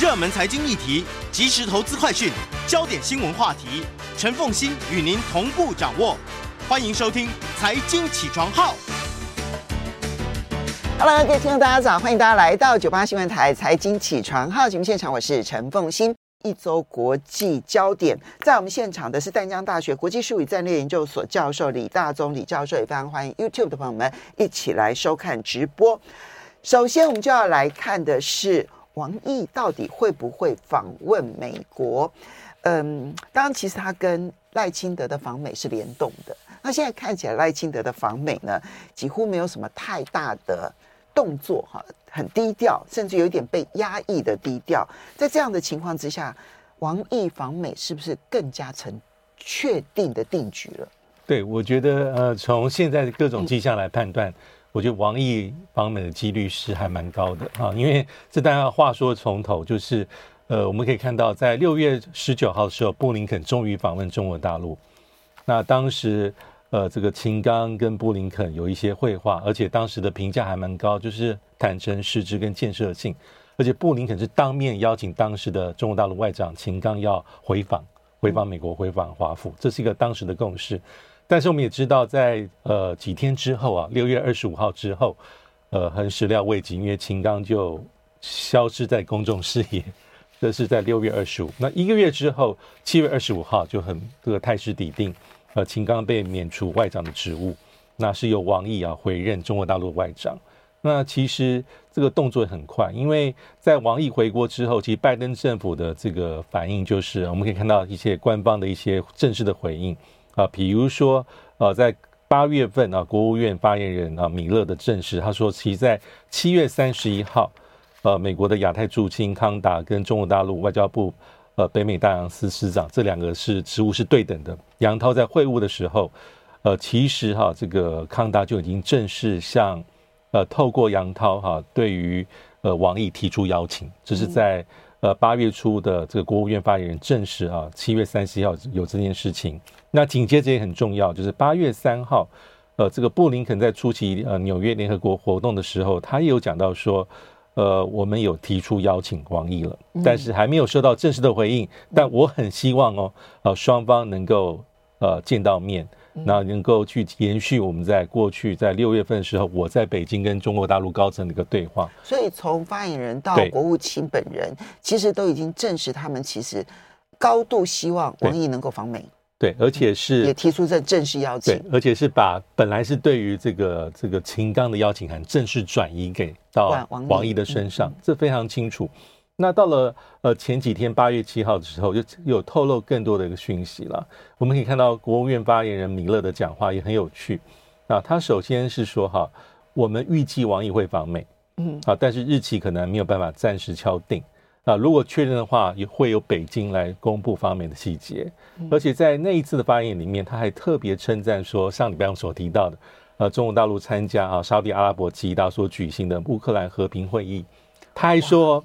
热门财经议题、即时投资快讯、焦点新闻话题，陈凤欣与您同步掌握。欢迎收听《财经起床号》。Hello，各位听众，大家早！欢迎大家来到九八新闻台《财经起床号》节目现场，我是陈凤欣。一周国际焦点，在我们现场的是淡江大学国际事务战略研究所教授李大宗李教授，也非常欢迎 YouTube 的朋友们一起来收看直播。首先，我们就要来看的是。王毅到底会不会访问美国？嗯，当然，其实他跟赖清德的访美是联动的。那现在看起来，赖清德的访美呢，几乎没有什么太大的动作，哈，很低调，甚至有点被压抑的低调。在这样的情况之下，王毅访美是不是更加成确定的定局了？对，我觉得，呃，从现在的各种迹象来判断。我觉得王毅访美的几率是还蛮高的啊，因为这当然话说从头，就是呃，我们可以看到，在六月十九号的时候，布林肯终于访问中国大陆。那当时呃，这个秦刚跟布林肯有一些会话，而且当时的评价还蛮高，就是坦诚、实质跟建设性。而且布林肯是当面邀请当时的中国大陆外长秦刚要回访，回访美国，回访华府，这是一个当时的共识。但是我们也知道在，呃几天之后啊，六月二十五号之后，呃，很始料未及，因为秦刚就消失在公众视野。这是在六月二十五。那一个月之后，七月二十五号就很这个态势底定，呃，秦刚被免除外长的职务，那是由王毅啊回任中国大陆外长。那其实这个动作很快，因为在王毅回国之后，其实拜登政府的这个反应就是，我们可以看到一些官方的一些正式的回应。啊，比如说，呃，在八月份啊，国务院发言人啊米勒的证实，他说，其在七月三十一号，呃，美国的亚太驻青康达跟中国大陆外交部呃北美大洋司司长这两个是职务是对等的。杨涛在会晤的时候，呃，其实哈、啊，这个康达就已经正式向呃透过杨涛哈、啊，对于呃王毅提出邀请，这是在。呃，八月初的这个国务院发言人证实啊，七月三十一号有这件事情。那紧接着也很重要，就是八月三号，呃，这个布林肯在出席呃纽约联合国活动的时候，他也有讲到说，呃，我们有提出邀请王毅了，但是还没有收到正式的回应。但我很希望哦，呃，双方能够呃见到面。那能够去延续我们在过去在六月份的时候，我在北京跟中国大陆高层的一个对话。所以从发言人到国务卿本人，其实都已经证实他们其实高度希望王毅能够访美。对，而且是也提出这正式邀请。而且是把本来是对于这个这个秦刚的邀请函正式转移给到王毅的身上，这非常清楚。那到了呃前几天八月七号的时候，就有透露更多的一个讯息了。我们可以看到国务院发言人米勒的讲话也很有趣。啊，他首先是说哈，我们预计王毅会访美，嗯，啊，但是日期可能没有办法暂时敲定。啊，如果确认的话，也会由北京来公布方面的细节。而且在那一次的发言里面，他还特别称赞说，上礼拜我所提到的，呃，中国大陆参加啊沙特阿拉伯吉大所举行的乌克兰和平会议，他还说。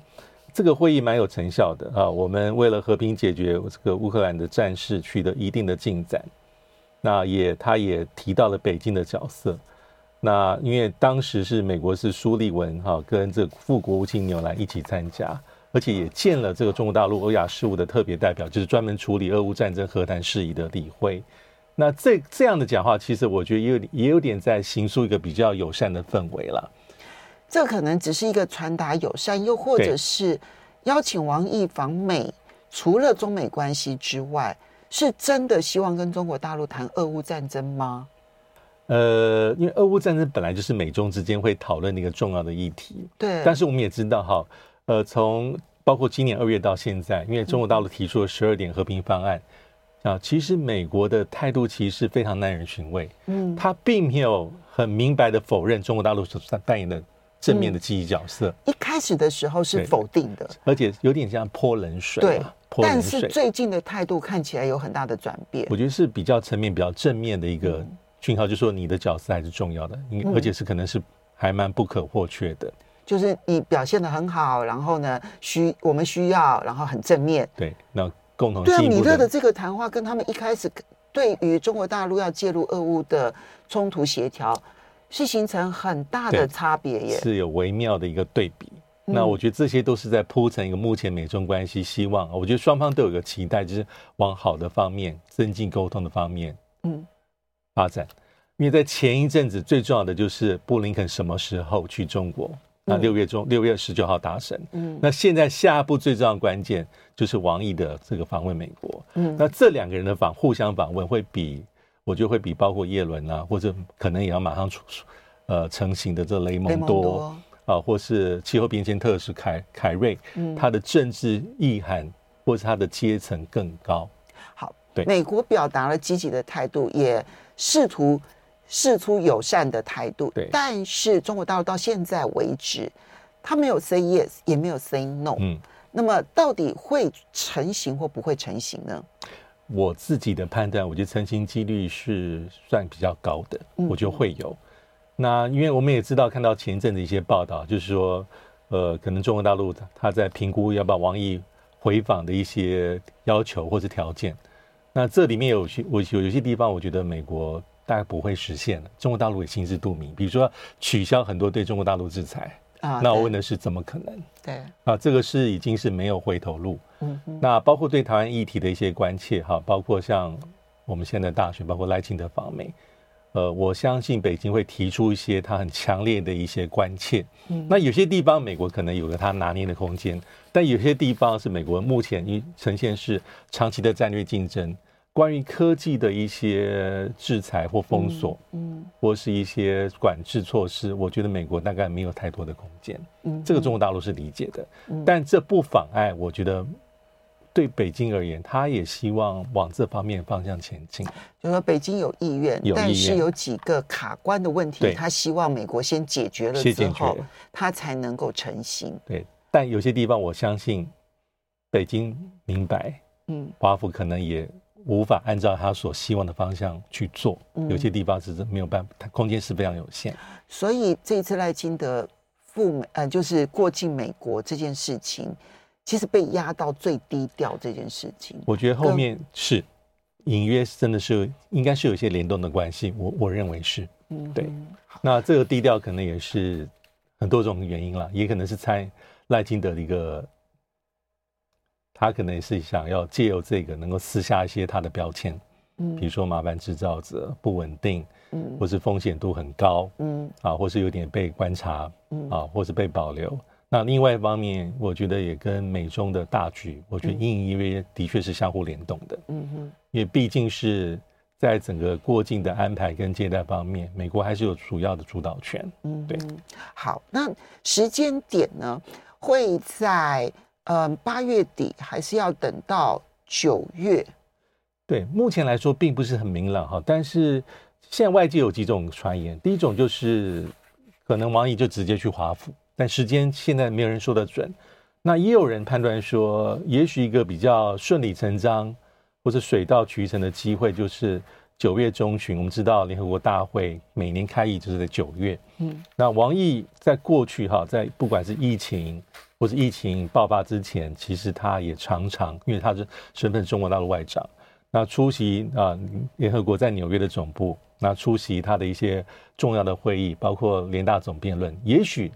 这个会议蛮有成效的啊！我们为了和平解决这个乌克兰的战事取得一定的进展。那也，他也提到了北京的角色。那因为当时是美国是苏利文哈跟这副国务卿纽兰一起参加，而且也见了这个中国大陆欧亚事务的特别代表，就是专门处理俄乌战争和谈事宜的李辉。那这这样的讲话，其实我觉得也有也有点在形塑一个比较友善的氛围了。这可能只是一个传达友善，又或者是邀请王毅访美，除了中美关系之外，是真的希望跟中国大陆谈俄乌战争吗？呃，因为俄乌战争本来就是美中之间会讨论的一个重要的议题，对。但是我们也知道哈，呃，从包括今年二月到现在，因为中国大陆提出了十二点和平方案，嗯、啊，其实美国的态度其实非常耐人寻味，嗯，他并没有很明白的否认中国大陆所扮演的。正面的积极角色，嗯，一开始的时候是否定的，而且有点像泼冷水。对，但是最近的态度看起来有很大的转变。我觉得是比较层面比较正面的一个讯号，就是说你的角色还是重要的，而且是可能是还蛮不可或缺的。就是你表现的很好，然后呢，需我们需要，然后很正面。对，那共同对啊，米勒的这个谈话跟他们一开始对于中国大陆要介入俄乌的冲突协调。是形成很大的差别耶，是有微妙的一个对比。那我觉得这些都是在铺成一个目前美中关系希望，我觉得双方都有个期待，就是往好的方面、增进沟通的方面，嗯，发展。因为在前一阵子最重要的就是布林肯什么时候去中国？那六月中六月十九号达成。嗯，那现在下一步最重要的关键就是王毅的这个访问美国。嗯，那这两个人的访互相访问会比，我觉得会比包括叶伦啊，或者可能也要马上出呃成型的这雷蒙多。啊，或是气候变迁特使凯凯瑞，嗯，他的政治意涵或是他的阶层更高。好，对，美国表达了积极的态度，也试图试出友善的态度。对，但是中国大陆到现在为止，他没有 say yes，也没有 say no。嗯，那么到底会成型或不会成型呢？我自己的判断，我觉得成型几率是算比较高的，嗯，我觉得会有。那因为我们也知道，看到前一阵的一些报道，就是说，呃，可能中国大陆他在评估要不要王毅回访的一些要求或是条件。那这里面有些我有有些地方，我觉得美国大概不会实现了，中国大陆也心知肚明。比如说取消很多对中国大陆制裁啊，那我问的是怎么可能？对啊，这个是已经是没有回头路。嗯，那包括对台湾议题的一些关切哈，包括像我们现在大选，包括赖清德访美。呃，我相信北京会提出一些他很强烈的一些关切。嗯，那有些地方美国可能有个他拿捏的空间，但有些地方是美国目前已呈现是长期的战略竞争。关于科技的一些制裁或封锁，嗯，或是一些管制措施，我觉得美国大概没有太多的空间。嗯，这个中国大陆是理解的，但这不妨碍，我觉得。对北京而言，他也希望往这方面方向前进。就说北京有意愿，但是有几个卡关的问题，他希望美国先解决了之后，他才能够成型。对，但有些地方我相信北京明白，嗯，华府可能也无法按照他所希望的方向去做。有些地方是没有办法，空间是非常有限。所以这次赖清德赴美，呃，就是过境美国这件事情。其实被压到最低调这件事情，我觉得后面是隐约真的是应该是有一些联动的关系，我我认为是，嗯，对。那这个低调可能也是很多种原因啦，也可能是猜赖清德的一个，他可能也是想要借由这个能够撕下一些他的标签，嗯，比如说麻烦制造者、不稳定，嗯，或是风险度很高，嗯，啊，或是有点被观察，嗯，啊，或是被保留。那另外一方面，我觉得也跟美中的大局，我觉得隐隐约约的确是相互联动的。嗯哼，因为毕竟是在整个过境的安排跟接待方面，美国还是有主要的主导权。嗯，对。好，那时间点呢，会在呃八月底，还是要等到九月？对，目前来说并不是很明朗哈。但是现在外界有几种传言，第一种就是可能王毅就直接去华府。但时间现在没有人说得准，那也有人判断说，也许一个比较顺理成章或者水到渠成的机会，就是九月中旬。我们知道联合国大会每年开议就是在九月，嗯，那王毅在过去哈，在不管是疫情或是疫情爆发之前，其实他也常常，因为他是身份中国大陆外长，那出席啊联合国在纽约的总部，那出席他的一些重要的会议，包括联大总辩论，也许。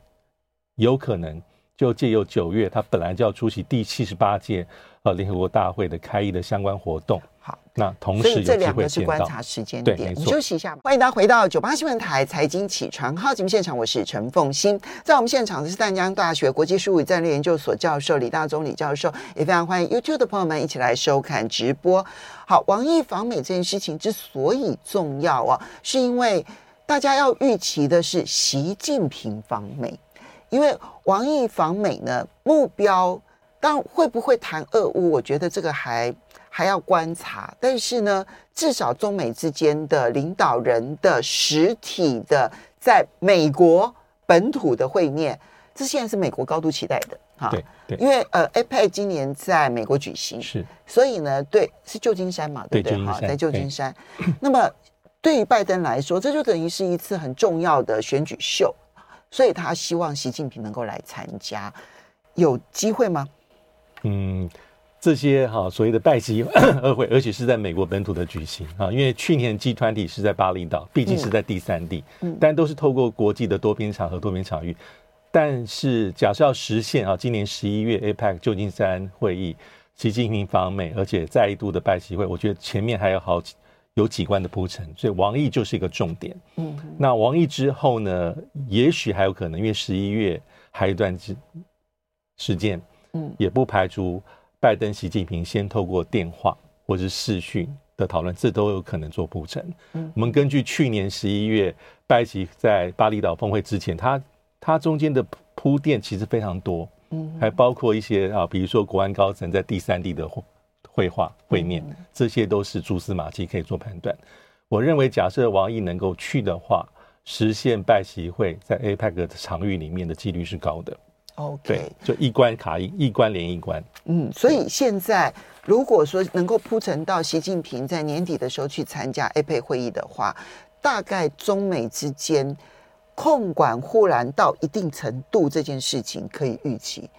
有可能就借由九月，他本来就要出席第七十八届呃联合国大会的开议的相关活动。好，那同时。所以这两个是观察时间点。对，我们休息一下，欢迎大家回到九八新闻台财经起床号节目现场，我是陈凤欣。在我们现场的是淡江大学国际事务与战略研究所教授李大宗李教授，也非常欢迎 YouTube 的朋友们一起来收看直播。好，王毅访美这件事情之所以重要啊，是因为大家要预期的是习近平访美。因为王毅访美呢，目标当然会不会谈俄乌，我觉得这个还还要观察。但是呢，至少中美之间的领导人的实体的在美国本土的会面，这现在是美国高度期待的哈。对对，因为呃，APEC 今年在美国举行，是，所以呢，对，是旧金山嘛，对不对？哈，在旧金山。那么对于拜登来说，这就等于是一次很重要的选举秀。所以他希望习近平能够来参加，有机会吗？嗯，这些哈所谓的拜习二 会，而且是在美国本土的举行啊，因为去年 G 团体是在巴厘岛，毕竟是在第三地，嗯，但都是透过国际的多边场合、多边场域。但是假设要实现啊，今年十一月 APEC 旧金山会议，习近平访美，而且再一度的拜习会，我觉得前面还有好几有几关的铺陈，所以王毅就是一个重点。嗯，那王毅之后呢，也许还有可能，因为十一月还有一段时时间，嗯，也不排除拜登、习近平先透过电话或者是视讯的讨论，这都有可能做铺陈。嗯，我们根据去年十一月拜习在巴厘岛峰会之前，他他中间的铺垫其实非常多。嗯，还包括一些啊，比如说国安高层在第三地的会话会面，这些都是蛛丝马迹可以做判断。我认为，假设王毅能够去的话，实现拜习会在 APEC 的场域里面的几率是高的。OK，对，就一关卡一，一关连一关。嗯，所以现在如果说能够铺陈到习近平在年底的时候去参加 APEC 会议的话，大概中美之间。控管护栏到一定程度，这件事情可以预期，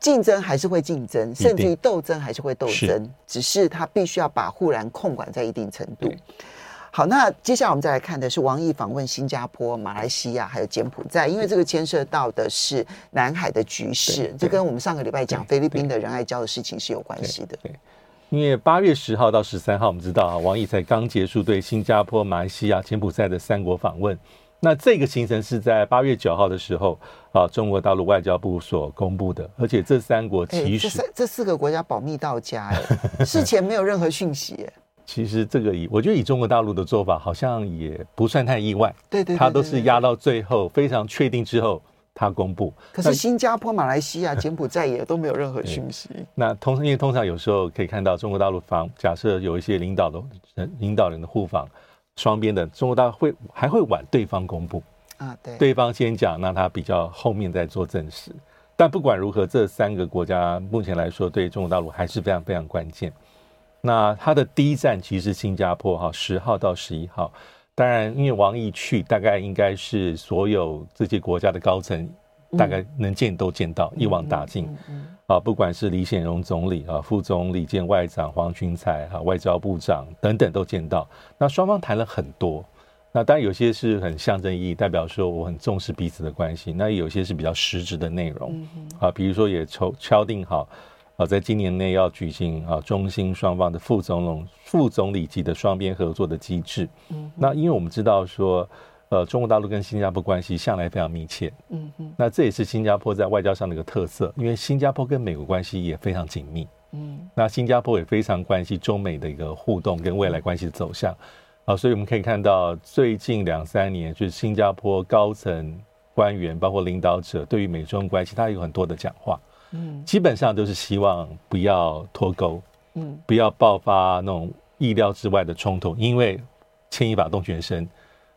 竞争还是会竞争，甚至于斗争还是会斗争，只是他必须要把护栏控管在一定程度。好，那接下来我们再来看的是王毅访问新加坡、马来西亚还有柬埔寨，因为这个牵涉到的是南海的局势，这跟我们上个礼拜讲菲律宾的仁爱礁的事情是有关系的。对，因为八月十号到十三号，我们知道啊，王毅才刚结束对新加坡、马来西亚、柬埔寨的三国访问。那这个行程是在八月九号的时候啊，中国大陆外交部所公布的，而且这三国其实、欸、这，这四个国家保密到家，事前没有任何讯息。其实这个以我觉得以中国大陆的做法，好像也不算太意外。对对，他都是压到最后非常确定之后，他公布。可是新加坡、马来西亚、柬埔寨也都没有任何 讯息。那通因为通常有时候可以看到中国大陆方假设有一些领导的人领导人的互访。双边的中国大陆会还会晚对方公布啊，对，对方先讲，那他比较后面再做证实。但不管如何，这三个国家目前来说对中国大陆还是非常非常关键。那他的第一站其实是新加坡哈，十号到十一号。当然，因为王毅去，大概应该是所有这些国家的高层。大概能见都见到，一网打尽啊！不管是李显荣总理啊、副总理兼外长黄群才啊、外交部长等等都见到。那双方谈了很多，那当然有些是很象征意义，代表说我很重视彼此的关系。那有些是比较实质的内容啊，比如说也敲敲定好啊，在今年内要举行啊中新双方的副总统、副总理级的双边合作的机制。嗯那因为我们知道说。呃，中国大陆跟新加坡关系向来非常密切，嗯嗯，那这也是新加坡在外交上的一个特色，因为新加坡跟美国关系也非常紧密，嗯，那新加坡也非常关心中美的一个互动跟未来关系的走向，啊，所以我们可以看到最近两三年，就是新加坡高层官员包括领导者对于美中关系，他有很多的讲话，嗯，基本上都是希望不要脱钩，嗯，不要爆发那种意料之外的冲突，因为牵一发动全身。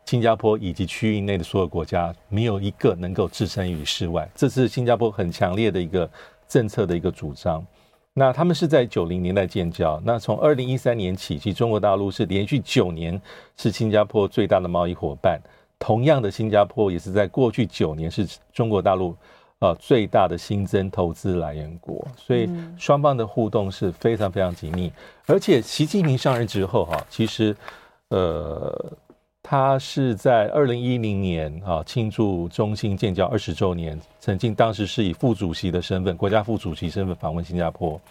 新加坡以及区域内的所有国家，没有一个能够置身于事外。这是新加坡很强烈的一个政策的一个主张。那他们是在九零年代建交。那从二零一三年起，其实中国大陆是连续九年是新加坡最大的贸易伙伴。同样的，新加坡也是在过去九年是中国大陆呃最大的新增投资来源国。所以双方的互动是非常非常紧密。而且习近平上任之后，哈，其实呃。他是在二零一零年啊庆祝中新建交二十周年，曾经当时是以副主席的身份，国家副主席身份访问新加坡。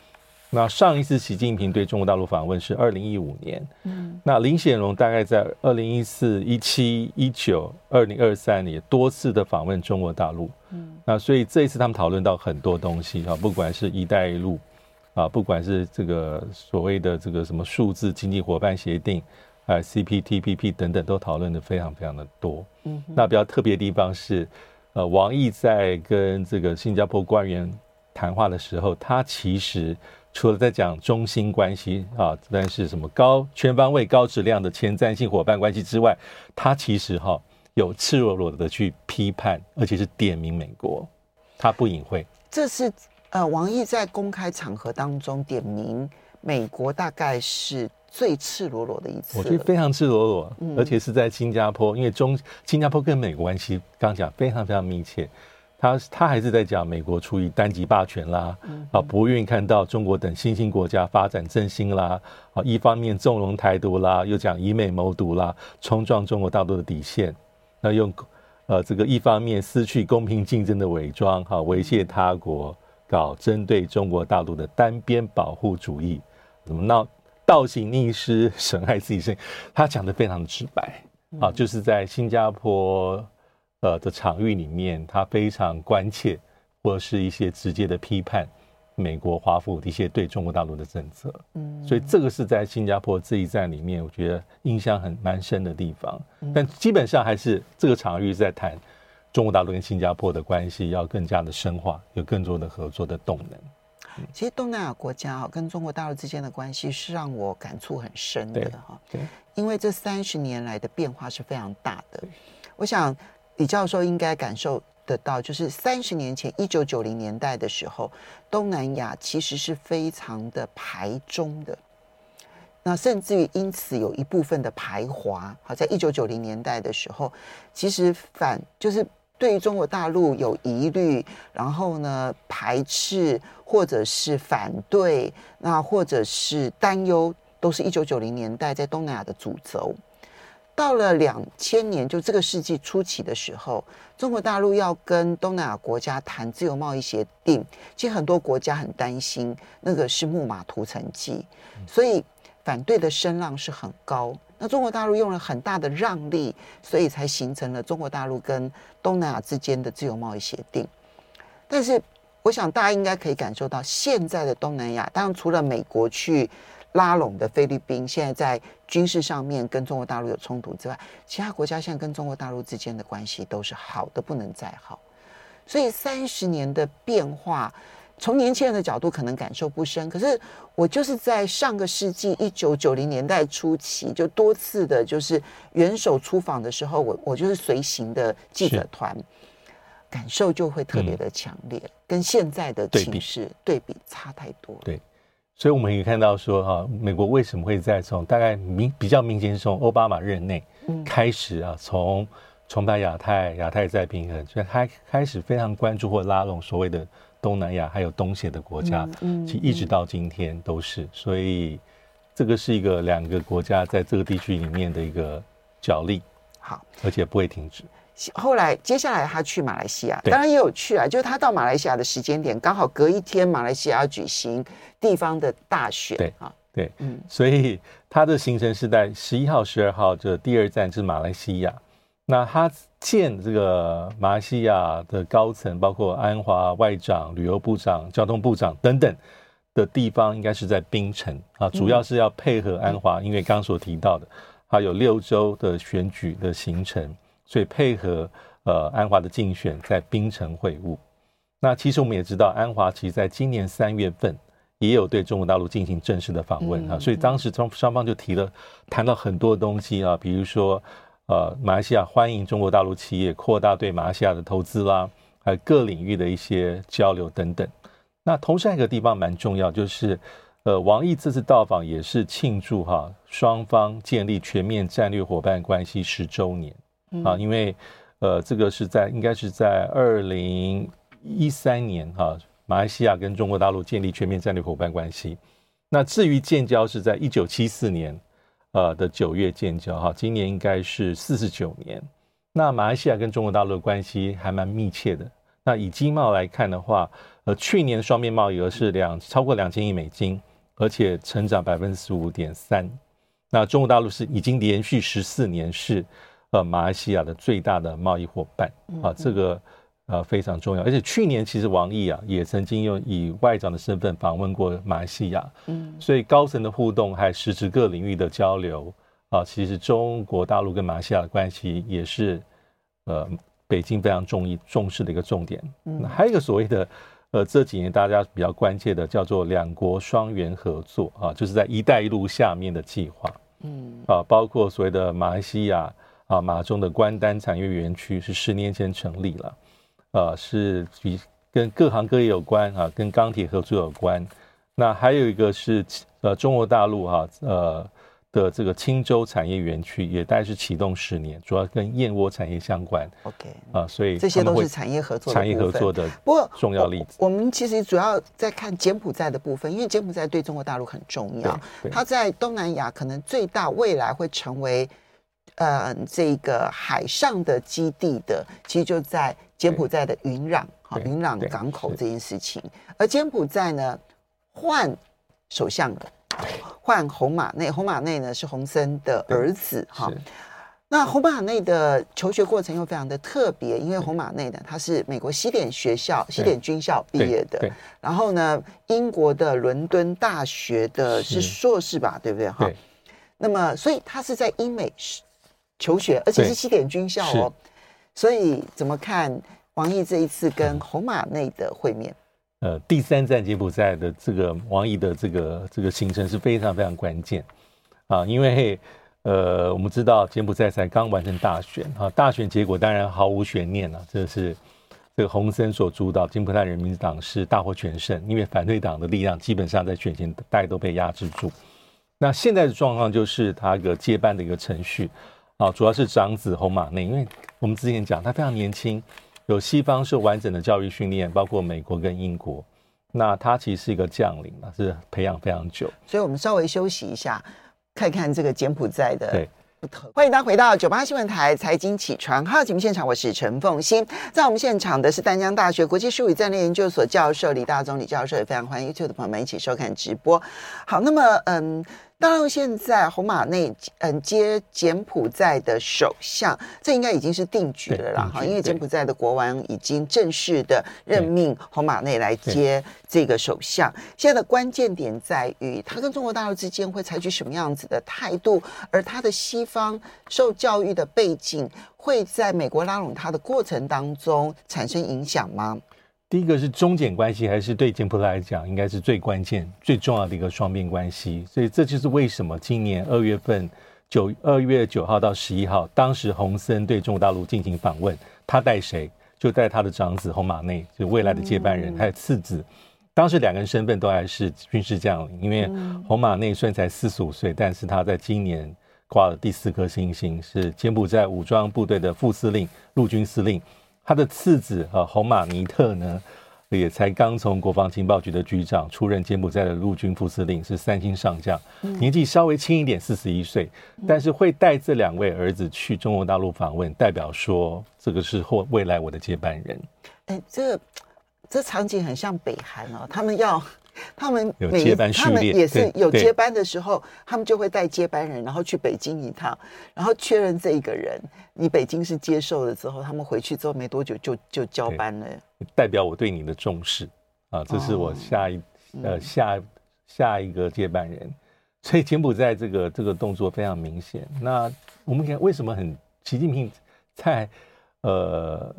那上一次习近平对中国大陆访问是二零一五年，嗯，那林显荣大概在二零一四、一七、一九、二零二三年多次的访问中国大陆，嗯，那所以这一次他们讨论到很多东西啊，不管是一带一路啊，不管是这个所谓的这个什么数字经济伙伴协定。哎，CPTPP 等等都讨论的非常非常的多。嗯，那比较特别的地方是，呃，王毅在跟这个新加坡官员谈话的时候，他其实除了在讲中心关系啊，但是什么高全方位、高质量的前瞻性伙伴关系之外，他其实哈、啊、有赤裸裸的去批判，而且是点名美国，他不隐晦。这是呃，王毅在公开场合当中点名美国，大概是。最赤裸裸的一次，我觉得非常赤裸裸，而且是在新加坡，因为中新加坡跟美国关系刚讲非常非常密切，他他还是在讲美国出于单极霸权啦，啊不愿意看到中国等新兴国家发展振兴啦，啊一方面纵容台独啦，又讲以美谋独啦，冲撞中国大陆的底线，那用呃，这个一方面失去公平竞争的伪装，哈，猥亵他国，搞针对中国大陆的单边保护主义，怎么闹？倒行逆施，损害自己身，他讲的非常的直白，啊，就是在新加坡呃的场域里面，他非常关切，或者是一些直接的批判。美国华府的一些对中国大陆的政策，嗯，所以这个是在新加坡这一站里面，我觉得印象很蛮深的地方。但基本上还是这个场域是在谈中国大陆跟新加坡的关系要更加的深化，有更多的合作的动能。其实东南亚国家哈跟中国大陆之间的关系是让我感触很深的哈，对，因为这三十年来的变化是非常大的。我想李教授应该感受。得到就是三十年前，一九九零年代的时候，东南亚其实是非常的排中的，那甚至于因此有一部分的排华。好，在一九九零年代的时候，其实反就是对于中国大陆有疑虑，然后呢排斥或者是反对，那或者是担忧，都是一九九零年代在东南亚的主轴。到了两千年，就这个世纪初期的时候，中国大陆要跟东南亚国家谈自由贸易协定，其实很多国家很担心那个是木马屠城记，所以反对的声浪是很高。那中国大陆用了很大的让利，所以才形成了中国大陆跟东南亚之间的自由贸易协定。但是，我想大家应该可以感受到，现在的东南亚，当然除了美国去。拉拢的菲律宾现在在军事上面跟中国大陆有冲突之外，其他国家现在跟中国大陆之间的关系都是好的不能再好。所以三十年的变化，从年轻人的角度可能感受不深，可是我就是在上个世纪一九九零年代初期就多次的，就是元首出访的时候，我我就是随行的记者团，感受就会特别的强烈，嗯、跟现在的情势对比差太多。对。所以我们可以看到说，哈，美国为什么会在从大概明比较明显是从奥巴马任内开始啊，从崇拜亚太、亚太再平衡，所以开开始非常关注或拉拢所谓的东南亚还有东协的国家，嗯其实一直到今天都是。所以这个是一个两个国家在这个地区里面的一个角力，好，而且不会停止。后来，接下来他去马来西亚，当然也有去啊。就是他到马来西亚的时间点，刚好隔一天，马来西亚要举行地方的大选。对啊，对，嗯，所以他的行程是在十一号、十二号，这第二站是马来西亚。那他见这个马来西亚的高层，包括安华外长、旅游部长、交通部长等等的地方，应该是在槟城啊，主要是要配合安华，因为刚所提到的，他有六周的选举的行程。所以配合呃安华的竞选在槟城会晤，那其实我们也知道安华其实在今年三月份也有对中国大陆进行正式的访问啊，所以当时双双方就提了谈到很多东西啊，比如说呃马来西亚欢迎中国大陆企业扩大对马来西亚的投资啦，还有各领域的一些交流等等。那同时还有一个地方蛮重要，就是呃王毅这次到访也是庆祝哈双方建立全面战略伙伴关系十周年。啊，因为，呃，这个是在应该是在二零一三年哈，马来西亚跟中国大陆建立全面战略伙伴关系。那至于建交是在一九七四年，呃的九月建交哈，今年应该是四十九年。那马来西亚跟中国大陆的关系还蛮密切的。那以经贸来看的话，呃，去年双边贸易额是两超过两千亿美金，而且成长百分之十五点三。那中国大陆是已经连续十四年是。呃，马来西亚的最大的贸易伙伴啊，这个呃非常重要。而且去年其实王毅啊也曾经用以外长的身份访问过马来西亚，嗯，所以高层的互动还实质各领域的交流啊，其实中国大陆跟马来西亚的关系也是呃北京非常重意重视的一个重点。嗯，还有一个所谓的呃这几年大家比较关切的叫做两国双元合作啊，就是在“一带一路”下面的计划，嗯啊，包括所谓的马来西亚。啊，马中的关丹产业园区是十年前成立了，啊，是与跟各行各业有关啊，跟钢铁合作有关。那还有一个是呃中国大陆哈、啊、呃的这个青州产业园区，也大概是启动十年，主要跟燕窝产业相关。OK，啊，所以这些都是产业合作产业合作的不过重要例子我。我们其实主要在看柬埔寨的部分，因为柬埔寨对中国大陆很重要，它在东南亚可能最大，未来会成为。呃这个海上的基地的，其实就在柬埔寨的云壤，好云壤港口这件事情。而柬埔寨呢换首相的，换洪马内，洪马内呢是洪森的儿子哈。那洪马内的求学过程又非常的特别，因为洪马内呢，他是美国西点学校、西点军校毕业的，然后呢，英国的伦敦大学的是硕士吧，对不对？哈，那么所以他是在英美求学，而且是西点军校哦。所以怎么看王毅这一次跟侯马内的会面？呃，第三站柬埔寨的这个王毅的这个这个行程是非常非常关键啊，因为。呃，我们知道柬埔寨才刚完成大选啊，大选结果当然毫无悬念了，这是这个洪森所主导柬埔寨人民党是大获全胜，因为反对党的力量基本上在选前大家都被压制住。那现在的状况就是他一个接班的一个程序啊，主要是长子洪马内，因为我们之前讲他非常年轻，有西方是完整的教育训练，包括美国跟英国，那他其实是一个将领嘛，是培养非常久。所以我们稍微休息一下。看看这个柬埔寨的不同。欢迎大家回到九八新闻台财经起床号节目现场，我是陈凤欣，在我们现场的是丹江大学国际术语战略研究所教授李大宗李教授，也非常欢迎 YouTube 的朋友们一起收看直播。好，那么嗯。当然，现在洪马内嗯接柬埔寨的首相，这应该已经是定局了啦哈，因为柬埔寨的国王已经正式的任命洪马内来接这个首相。现在的关键点在于，他跟中国大陆之间会采取什么样子的态度，而他的西方受教育的背景，会在美国拉拢他的过程当中产生影响吗？第一个是中柬关系，还是对柬埔寨来讲，应该是最关键、最重要的一个双边关系。所以这就是为什么今年二月份九二月九号到十一号，当时洪森对中国大陆进行访问，他带谁？就带他的长子洪马内，就未来的接班人，还有次子。当时两个人身份都还是军事将领，因为洪马内虽然才四十五岁，但是他在今年挂了第四颗星星，是柬埔寨武装部队的副司令、陆军司令。他的次子啊，红马尼特呢，也才刚从国防情报局的局长出任柬埔寨的陆军副司令，是三星上将，年纪稍微轻一点，四十一岁，但是会带这两位儿子去中国大陆访问，代表说这个是后未来我的接班人。哎，这这场景很像北韩哦，他们要。他们有接班，他们也是有接班的时候，他们就会带接班人，然后去北京一趟，然后确认这一个人，你北京是接受了之后，他们回去之后没多久就就交班了，代表我对你的重视啊，这是我下一、哦、呃下下一个接班人，所以柬埔寨这个这个动作非常明显。那我们看为什么很习近平在呃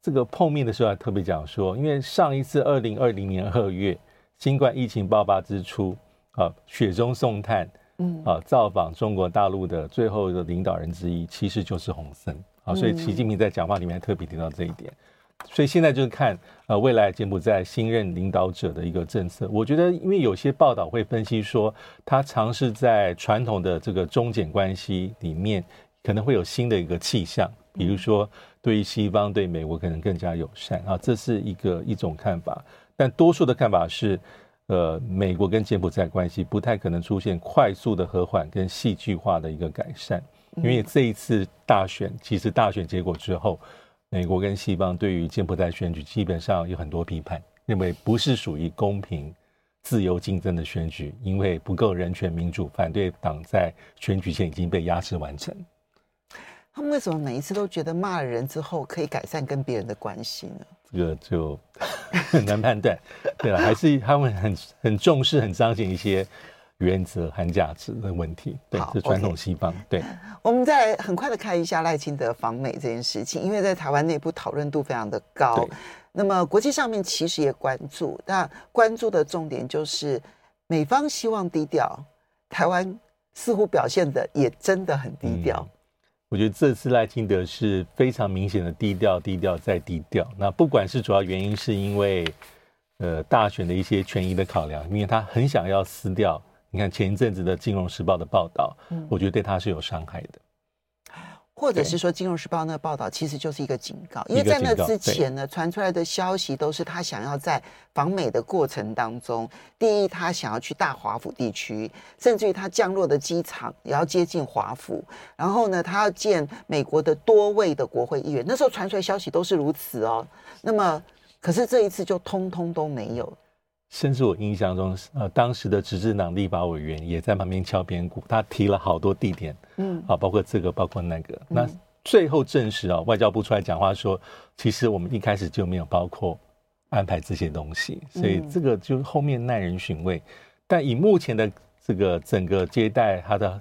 这个碰面的时候还特别讲说，因为上一次二零二零年二月。新冠疫情爆发之初，啊，雪中送炭，嗯，啊，造访中国大陆的最后一个领导人之一，其实就是洪森，啊，所以习近平在讲话里面特别提到这一点，所以现在就是看，呃，未来柬埔寨新任领导者的一个政策。我觉得，因为有些报道会分析说，他尝试在传统的这个中柬关系里面，可能会有新的一个气象，比如说对于西方、对美国可能更加友善，啊，这是一个一种看法。但多数的看法是，呃，美国跟柬埔寨关系不太可能出现快速的和缓跟戏剧化的一个改善，因为这一次大选，其实大选结果之后，美国跟西方对于柬埔寨选举基本上有很多批判，认为不是属于公平、自由竞争的选举，因为不够人权民主，反对党在选举前已经被压制完成。他们为什么每一次都觉得骂了人之后可以改善跟别人的关系呢？这个就很难判断，对了，还是他们很很重视、很彰显一些原则和价值的问题。对，是传统西方。对，我们再很快的看一下赖清德访美这件事情，因为在台湾内部讨论度非常的高，那么国际上面其实也关注，但关注的重点就是美方希望低调，台湾似乎表现的也真的很低调。嗯我觉得这次赖清德是非常明显的低调、低调再低调。那不管是主要原因是因为呃大选的一些权益的考量，因为他很想要撕掉。你看前一阵子的《金融时报》的报道，我觉得对他是有伤害的。或者是说《金融时报》那个报道，其实就是一个警告，因为在那之前呢，传出来的消息都是他想要在访美的过程当中，第一，他想要去大华府地区，甚至于他降落的机场也要接近华府，然后呢，他要见美国的多位的国会议员。那时候传出来消息都是如此哦。那么，可是这一次就通通都没有。甚至我印象中，呃，当时的执政党立法委员也在旁边敲边鼓，他提了好多地点，嗯，啊，包括这个，包括那个。那最后证实啊，外交部出来讲话说，其实我们一开始就没有包括安排这些东西，所以这个就后面耐人寻味。但以目前的这个整个接待他的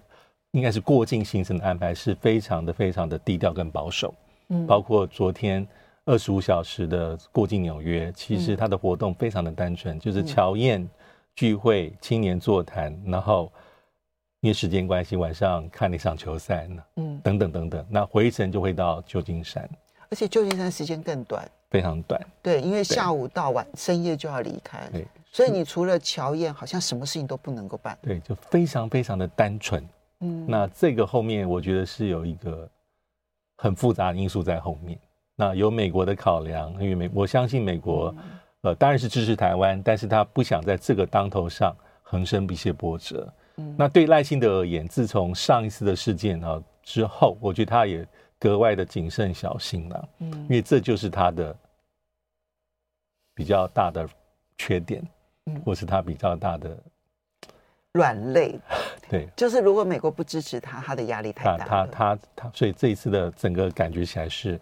应该是过境行程的安排，是非常的非常的低调跟保守，嗯，包括昨天。二十五小时的过境纽约，其实它的活动非常的单纯，嗯、就是乔宴聚会、青年座谈，然后因为时间关系，晚上看了一场球赛呢，嗯，等等等等。那回程就会到旧金山，而且旧金山时间更短，非常短。对，因为下午到晚深夜就要离开，对，所以你除了乔宴，好像什么事情都不能够办。对，就非常非常的单纯。嗯，那这个后面我觉得是有一个很复杂的因素在后面。那有美国的考量，因为美我相信美国，呃，当然是支持台湾，但是他不想在这个当头上横生一些波折。嗯，那对赖清德而言，自从上一次的事件啊之后，我觉得他也格外的谨慎小心了。嗯，因为这就是他的比较大的缺点，嗯，或是他比较大的软肋。对，就是如果美国不支持他，他的压力太大。他他他，所以这一次的整个感觉起来是。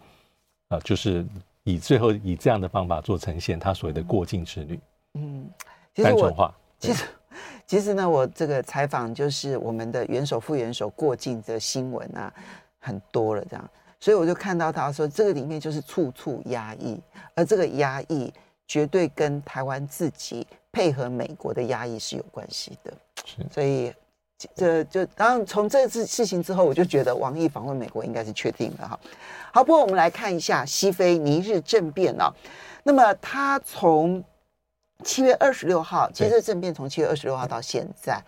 啊，就是以最后以这样的方法做呈现，他所谓的过境之旅，嗯，单纯化。其实，其实呢，我这个采访就是我们的元首、副元首过境的新闻啊，很多了这样，所以我就看到他说，这个里面就是处处压抑，而这个压抑绝对跟台湾自己配合美国的压抑是有关系的，是，所以。这就当然从这次事情之后，我就觉得王毅访问美国应该是确定了哈。好，不过我们来看一下西非尼日政变啊。那么他从七月二十六号，其实这政变从七月二十六号到现在，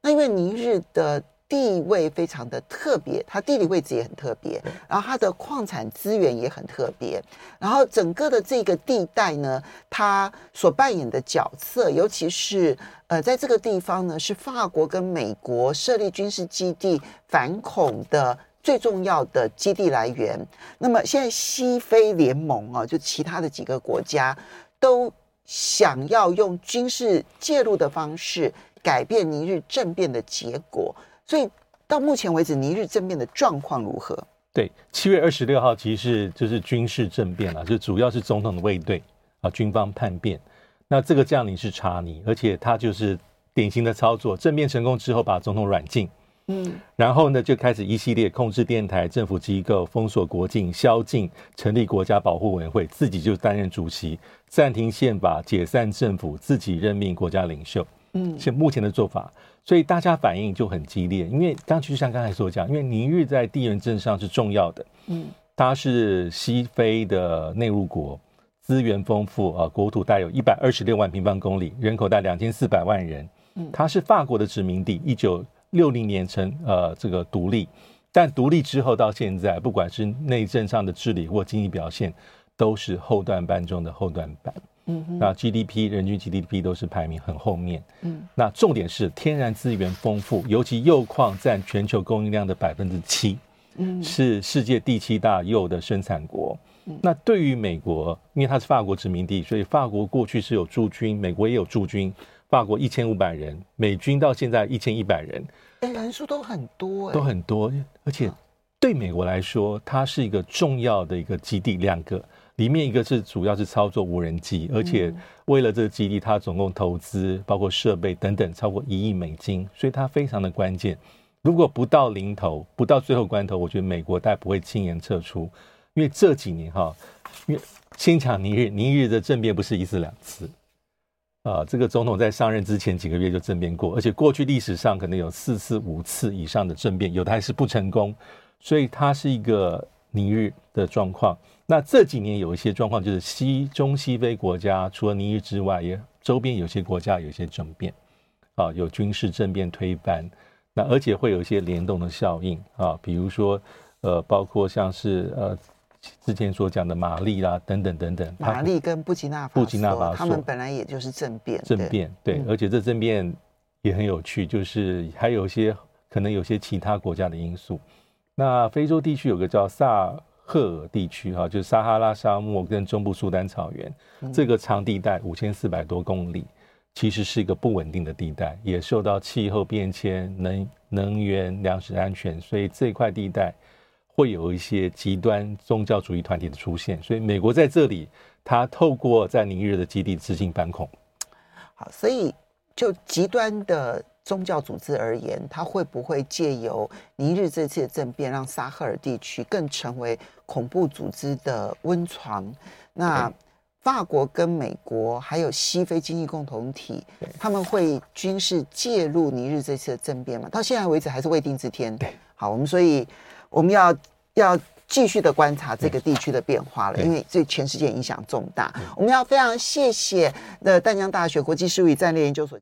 那因为尼日的。地位非常的特别，它地理位置也很特别，然后它的矿产资源也很特别，然后整个的这个地带呢，它所扮演的角色，尤其是呃，在这个地方呢，是法国跟美国设立军事基地反恐的最重要的基地来源。那么现在西非联盟啊，就其他的几个国家都想要用军事介入的方式改变尼日政变的结果。所以到目前为止，尼日政变的状况如何？对，七月二十六号其实是就是军事政变了，就主要是总统的卫队啊，军方叛变。那这个将领是查尼，而且他就是典型的操作，政变成功之后把总统软禁，嗯，然后呢就开始一系列控制电台、政府机构、封锁国境、宵禁、成立国家保护委员会，自己就担任主席，暂停宪法、解散政府，自己任命国家领袖。嗯，是目前的做法。所以大家反应就很激烈，因为刚就像刚才所讲，因为尼日在地缘政治上是重要的，嗯，它是西非的内陆国，资源丰富啊，国土带有一百二十六万平方公里，人口带两千四百万人，嗯，它是法国的殖民地，一九六零年成呃这个独立，但独立之后到现在，不管是内政上的治理或经济表现，都是后段班中的后段班。嗯，那 GDP 人均 GDP 都是排名很后面。嗯，那重点是天然资源丰富，尤其铀矿占全球供应量的百分之七，嗯，是世界第七大铀的生产国。嗯，那对于美国，因为它是法国殖民地，所以法国过去是有驻军，美国也有驻军。法国一千五百人，美军到现在一千一百人，哎，人数都很多，都很多。而且对美国来说，它是一个重要的一个基地，两个。里面一个是主要是操作无人机，而且为了这个基地，它总共投资包括设备等等超过一亿美金，所以它非常的关键。如果不到临头，不到最后关头，我觉得美国大概不会轻言撤出，因为这几年哈，因为先讲尼日，尼日的政变不是一次两次。啊，这个总统在上任之前几个月就政变过，而且过去历史上可能有四次、五次以上的政变，有的还是不成功，所以它是一个尼日的状况。那这几年有一些状况，就是西中西非国家除了尼日之外，也周边有些国家有一些政变，啊，有军事政变推翻，那而且会有一些联动的效应啊，比如说，呃，包括像是呃之前所讲的马利啦等等等等。马利跟布吉纳布吉纳法，他们本来也就是政变。政变对，嗯、而且这政变也很有趣，就是还有一些可能有些其他国家的因素。那非洲地区有个叫萨赫尔地区哈，就是撒哈拉沙漠跟中部苏丹草原，嗯、这个长地带五千四百多公里。其实是一个不稳定的地带，也受到气候变迁、能能源、粮食安全，所以这块地带会有一些极端宗教主义团体的出现。所以美国在这里，它透过在尼日的基地执行反恐。好，所以就极端的宗教组织而言，它会不会借由尼日这次的政变，让沙赫尔地区更成为恐怖组织的温床？那？法国跟美国还有西非经济共同体，他们会军事介入尼日这次的政变吗？到现在为止还是未定之天。对，好，我们所以我们要要继续的观察这个地区的变化了，因为对全世界影响重大。我们要非常谢谢的淡江大学国际事务与战略研究所。